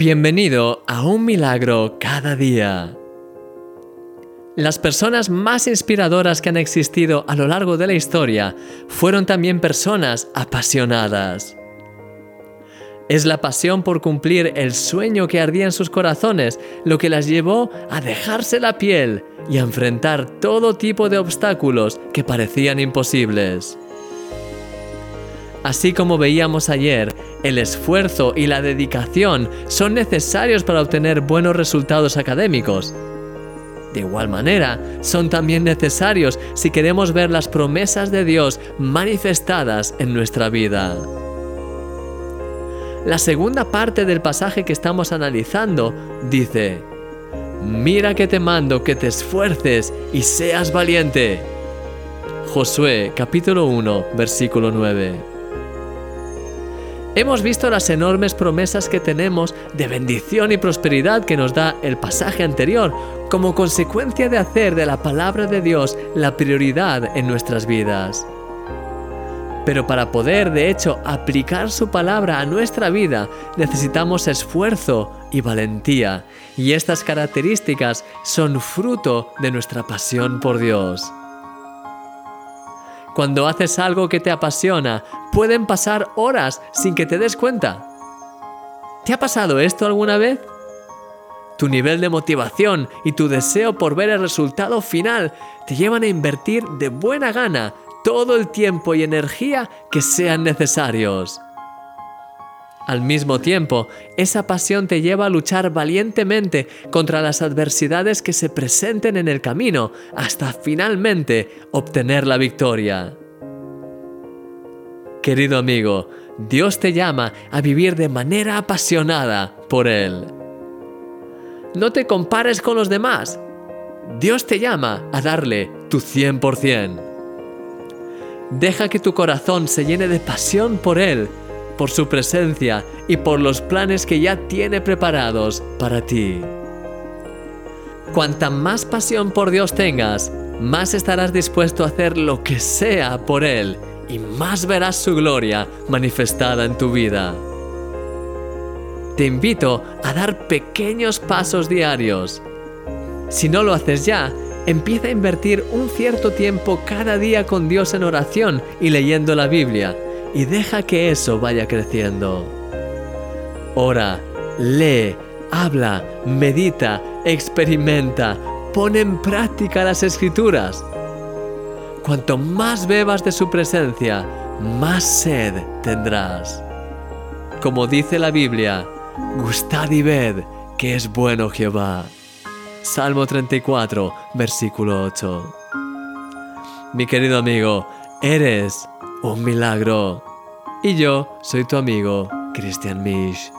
Bienvenido a un milagro cada día. Las personas más inspiradoras que han existido a lo largo de la historia fueron también personas apasionadas. Es la pasión por cumplir el sueño que ardía en sus corazones lo que las llevó a dejarse la piel y a enfrentar todo tipo de obstáculos que parecían imposibles. Así como veíamos ayer, el esfuerzo y la dedicación son necesarios para obtener buenos resultados académicos. De igual manera, son también necesarios si queremos ver las promesas de Dios manifestadas en nuestra vida. La segunda parte del pasaje que estamos analizando dice, Mira que te mando que te esfuerces y seas valiente. Josué capítulo 1 versículo 9. Hemos visto las enormes promesas que tenemos de bendición y prosperidad que nos da el pasaje anterior como consecuencia de hacer de la palabra de Dios la prioridad en nuestras vidas. Pero para poder, de hecho, aplicar su palabra a nuestra vida, necesitamos esfuerzo y valentía, y estas características son fruto de nuestra pasión por Dios. Cuando haces algo que te apasiona, pueden pasar horas sin que te des cuenta. ¿Te ha pasado esto alguna vez? Tu nivel de motivación y tu deseo por ver el resultado final te llevan a invertir de buena gana todo el tiempo y energía que sean necesarios. Al mismo tiempo, esa pasión te lleva a luchar valientemente contra las adversidades que se presenten en el camino hasta finalmente obtener la victoria. Querido amigo, Dios te llama a vivir de manera apasionada por Él. No te compares con los demás. Dios te llama a darle tu 100%. Deja que tu corazón se llene de pasión por Él por su presencia y por los planes que ya tiene preparados para ti. Cuanta más pasión por Dios tengas, más estarás dispuesto a hacer lo que sea por Él y más verás su gloria manifestada en tu vida. Te invito a dar pequeños pasos diarios. Si no lo haces ya, empieza a invertir un cierto tiempo cada día con Dios en oración y leyendo la Biblia y deja que eso vaya creciendo. Ora, lee, habla, medita, experimenta, pone en práctica las escrituras. Cuanto más bebas de su presencia, más sed tendrás. Como dice la Biblia, gustad y ved que es bueno Jehová. Salmo 34, versículo 8. Mi querido amigo, eres un milagro. Y yo soy tu amigo, Christian Misch.